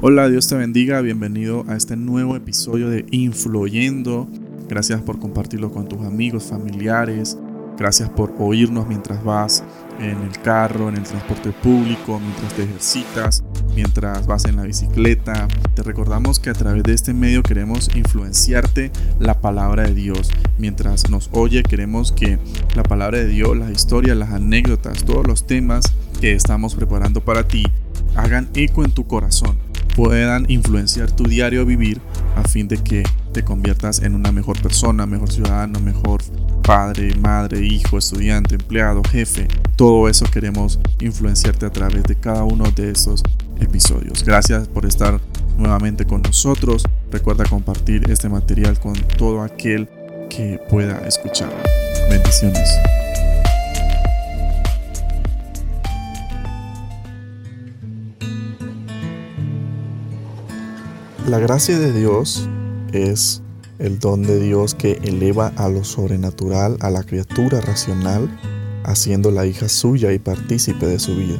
Hola, Dios te bendiga, bienvenido a este nuevo episodio de Influyendo. Gracias por compartirlo con tus amigos, familiares. Gracias por oírnos mientras vas en el carro, en el transporte público, mientras te ejercitas, mientras vas en la bicicleta. Te recordamos que a través de este medio queremos influenciarte la palabra de Dios. Mientras nos oye, queremos que la palabra de Dios, las historias, las anécdotas, todos los temas que estamos preparando para ti hagan eco en tu corazón puedan influenciar tu diario vivir a fin de que te conviertas en una mejor persona, mejor ciudadano, mejor padre, madre, hijo, estudiante, empleado, jefe. Todo eso queremos influenciarte a través de cada uno de estos episodios. Gracias por estar nuevamente con nosotros. Recuerda compartir este material con todo aquel que pueda escucharlo. Bendiciones. La gracia de Dios es el don de Dios que eleva a lo sobrenatural a la criatura racional, haciendo la hija suya y partícipe de su vida.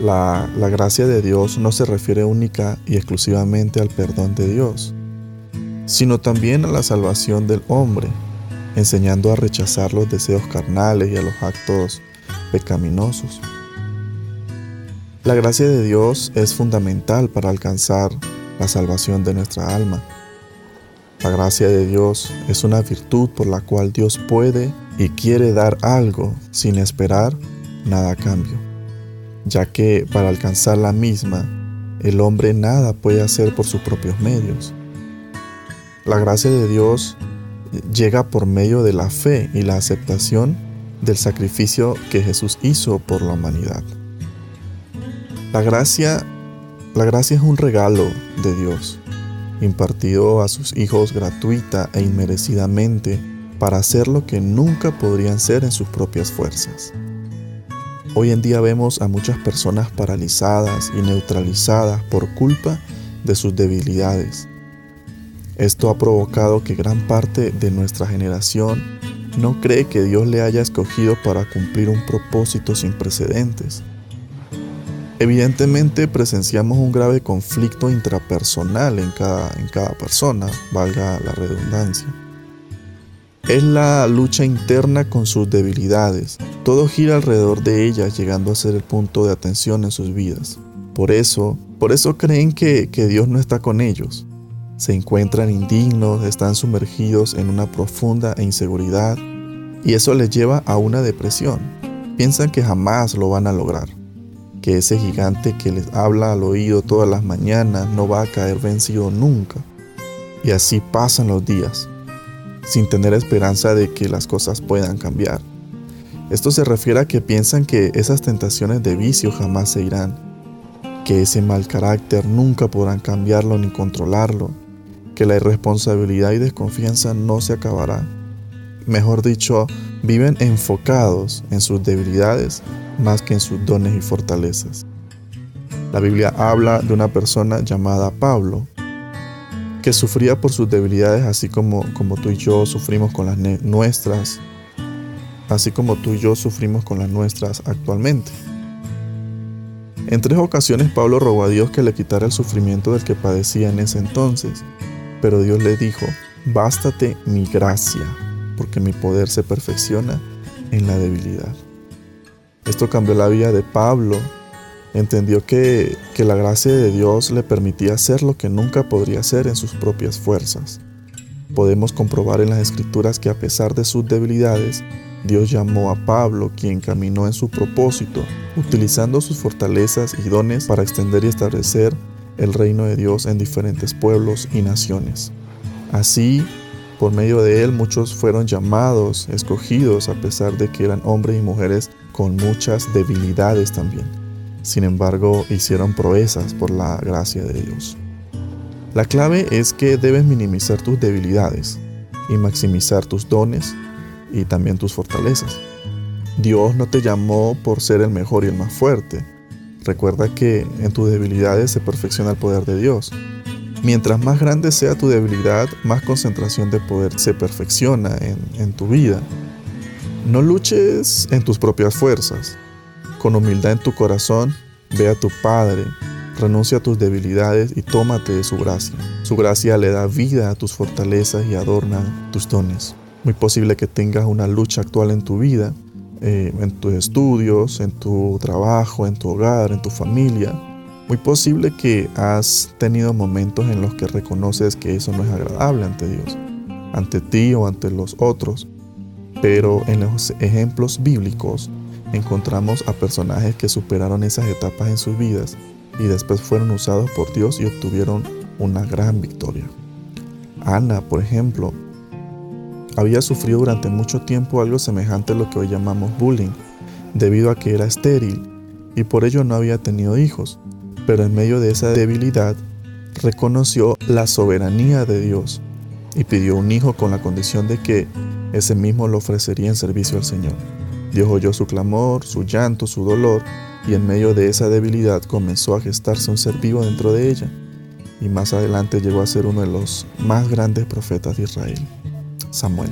La, la, gracia de Dios no se refiere única y exclusivamente al perdón de Dios, sino también a la salvación del hombre, enseñando a rechazar los deseos carnales y a los actos pecaminosos. La gracia de Dios es fundamental para alcanzar la salvación de nuestra alma. La gracia de Dios es una virtud por la cual Dios puede y quiere dar algo sin esperar nada a cambio, ya que para alcanzar la misma, el hombre nada puede hacer por sus propios medios. La gracia de Dios llega por medio de la fe y la aceptación del sacrificio que Jesús hizo por la humanidad. La gracia, la gracia es un regalo de Dios, impartido a sus hijos gratuita e inmerecidamente para hacer lo que nunca podrían ser en sus propias fuerzas. Hoy en día vemos a muchas personas paralizadas y neutralizadas por culpa de sus debilidades. Esto ha provocado que gran parte de nuestra generación no cree que Dios le haya escogido para cumplir un propósito sin precedentes Evidentemente presenciamos un grave conflicto intrapersonal en cada, en cada persona, valga la redundancia. Es la lucha interna con sus debilidades. Todo gira alrededor de ellas, llegando a ser el punto de atención en sus vidas. Por eso, por eso creen que, que Dios no está con ellos. Se encuentran indignos, están sumergidos en una profunda inseguridad y eso les lleva a una depresión. Piensan que jamás lo van a lograr que ese gigante que les habla al oído todas las mañanas no va a caer vencido nunca. Y así pasan los días, sin tener esperanza de que las cosas puedan cambiar. Esto se refiere a que piensan que esas tentaciones de vicio jamás se irán, que ese mal carácter nunca podrán cambiarlo ni controlarlo, que la irresponsabilidad y desconfianza no se acabará. Mejor dicho, viven enfocados en sus debilidades más que en sus dones y fortalezas. La Biblia habla de una persona llamada Pablo, que sufría por sus debilidades así como, como tú y yo sufrimos con las nuestras, así como tú y yo sufrimos con las nuestras actualmente. En tres ocasiones Pablo rogó a Dios que le quitara el sufrimiento del que padecía en ese entonces, pero Dios le dijo, bástate mi gracia, porque mi poder se perfecciona en la debilidad. Esto cambió la vida de Pablo. Entendió que, que la gracia de Dios le permitía hacer lo que nunca podría hacer en sus propias fuerzas. Podemos comprobar en las escrituras que a pesar de sus debilidades, Dios llamó a Pablo, quien caminó en su propósito, utilizando sus fortalezas y dones para extender y establecer el reino de Dios en diferentes pueblos y naciones. Así, por medio de él muchos fueron llamados, escogidos, a pesar de que eran hombres y mujeres con muchas debilidades también. Sin embargo, hicieron proezas por la gracia de Dios. La clave es que debes minimizar tus debilidades y maximizar tus dones y también tus fortalezas. Dios no te llamó por ser el mejor y el más fuerte. Recuerda que en tus debilidades se perfecciona el poder de Dios. Mientras más grande sea tu debilidad, más concentración de poder se perfecciona en, en tu vida. No luches en tus propias fuerzas. Con humildad en tu corazón, ve a tu Padre Renuncia a tus debilidades y tómate de su gracia. Su gracia le da vida a tus fortalezas y adorna tus dones. Muy posible que tengas una lucha actual en tu vida, eh, en tus estudios, en tu trabajo, en tu hogar, en tu familia. Muy posible que has tenido momentos en los que reconoces que eso no es agradable ante Dios, ante ti o ante los otros. Pero en los ejemplos bíblicos encontramos a personajes que superaron esas etapas en sus vidas y después fueron usados por Dios y obtuvieron una gran victoria. Ana, por ejemplo, había sufrido durante mucho tiempo algo semejante a lo que hoy llamamos bullying, debido a que era estéril y por ello no había tenido hijos, pero en medio de esa debilidad reconoció la soberanía de Dios y pidió un hijo con la condición de que ese mismo lo ofrecería en servicio al Señor. Dios oyó su clamor, su llanto, su dolor, y en medio de esa debilidad comenzó a gestarse un ser vivo dentro de ella, y más adelante llegó a ser uno de los más grandes profetas de Israel, Samuel.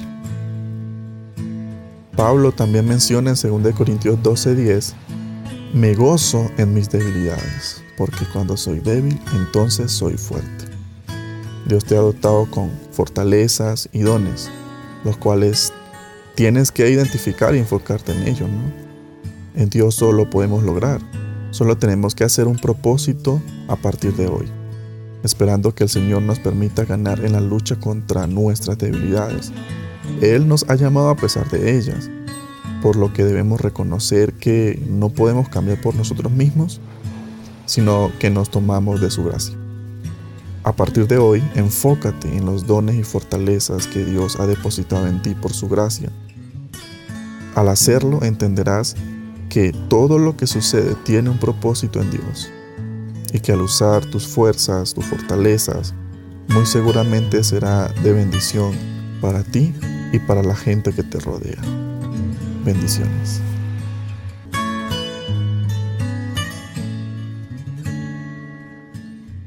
Pablo también menciona en 2 Corintios 12:10, me gozo en mis debilidades, porque cuando soy débil, entonces soy fuerte. Dios te ha dotado con fortalezas y dones, los cuales tienes que identificar y enfocarte en ello, ¿no? En Dios solo podemos lograr. Solo tenemos que hacer un propósito a partir de hoy, esperando que el Señor nos permita ganar en la lucha contra nuestras debilidades. Él nos ha llamado a pesar de ellas, por lo que debemos reconocer que no podemos cambiar por nosotros mismos, sino que nos tomamos de su gracia. A partir de hoy, enfócate en los dones y fortalezas que Dios ha depositado en ti por su gracia al hacerlo entenderás que todo lo que sucede tiene un propósito en Dios y que al usar tus fuerzas, tus fortalezas, muy seguramente será de bendición para ti y para la gente que te rodea. Bendiciones.